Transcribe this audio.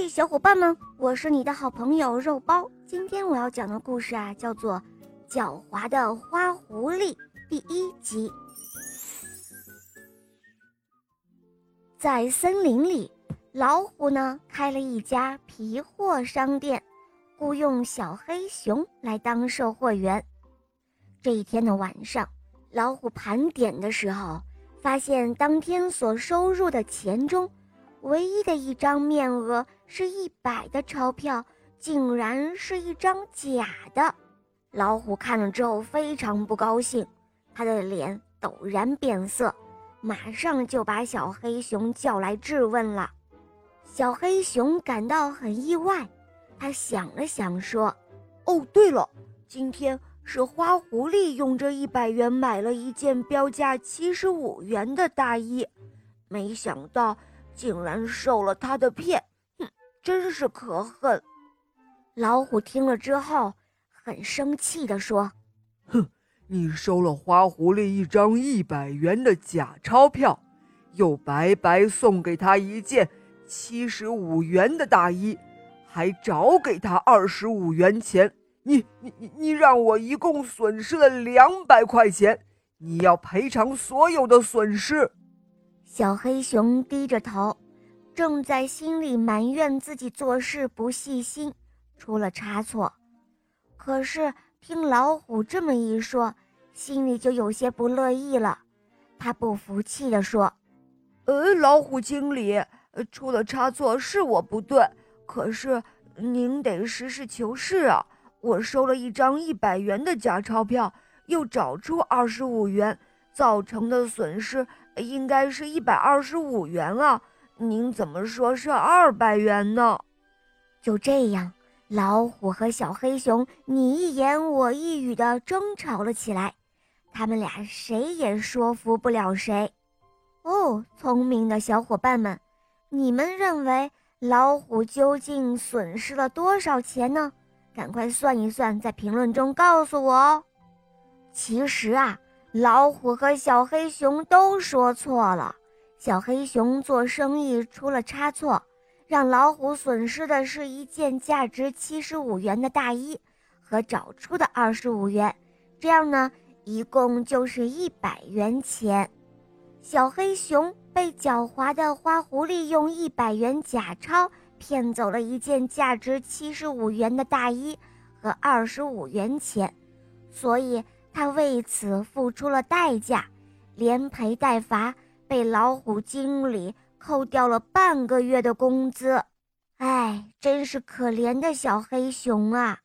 嘿，小伙伴们，我是你的好朋友肉包。今天我要讲的故事啊，叫做《狡猾的花狐狸》第一集。在森林里，老虎呢开了一家皮货商店，雇佣小黑熊来当售货员。这一天的晚上，老虎盘点的时候，发现当天所收入的钱中。唯一的一张面额是一百的钞票，竟然是一张假的。老虎看了之后非常不高兴，他的脸陡然变色，马上就把小黑熊叫来质问了。小黑熊感到很意外，他想了想说：“哦，对了，今天是花狐狸用这一百元买了一件标价七十五元的大衣，没想到。”竟然受了他的骗，真是可恨！老虎听了之后，很生气地说：“哼，你收了花狐狸一张一百元的假钞票，又白白送给他一件七十五元的大衣，还找给他二十五元钱。你、你、你、你让我一共损失了两百块钱，你要赔偿所有的损失。”小黑熊低着头，正在心里埋怨自己做事不细心，出了差错。可是听老虎这么一说，心里就有些不乐意了。他不服气地说：“呃，老虎经理，出了差错是我不对，可是您得实事求是啊！我收了一张一百元的假钞票，又找出二十五元，造成的损失。”应该是一百二十五元啊！您怎么说是二百元呢？就这样，老虎和小黑熊你一言我一语的争吵了起来，他们俩谁也说服不了谁。哦，聪明的小伙伴们，你们认为老虎究竟损失了多少钱呢？赶快算一算，在评论中告诉我哦。其实啊。老虎和小黑熊都说错了，小黑熊做生意出了差错，让老虎损失的是一件价值七十五元的大衣和找出的二十五元，这样呢，一共就是一百元钱。小黑熊被狡猾的花狐狸用一百元假钞骗走了一件价值七十五元的大衣和二十五元钱，所以。他为此付出了代价，连赔带罚，被老虎经理扣掉了半个月的工资。哎，真是可怜的小黑熊啊！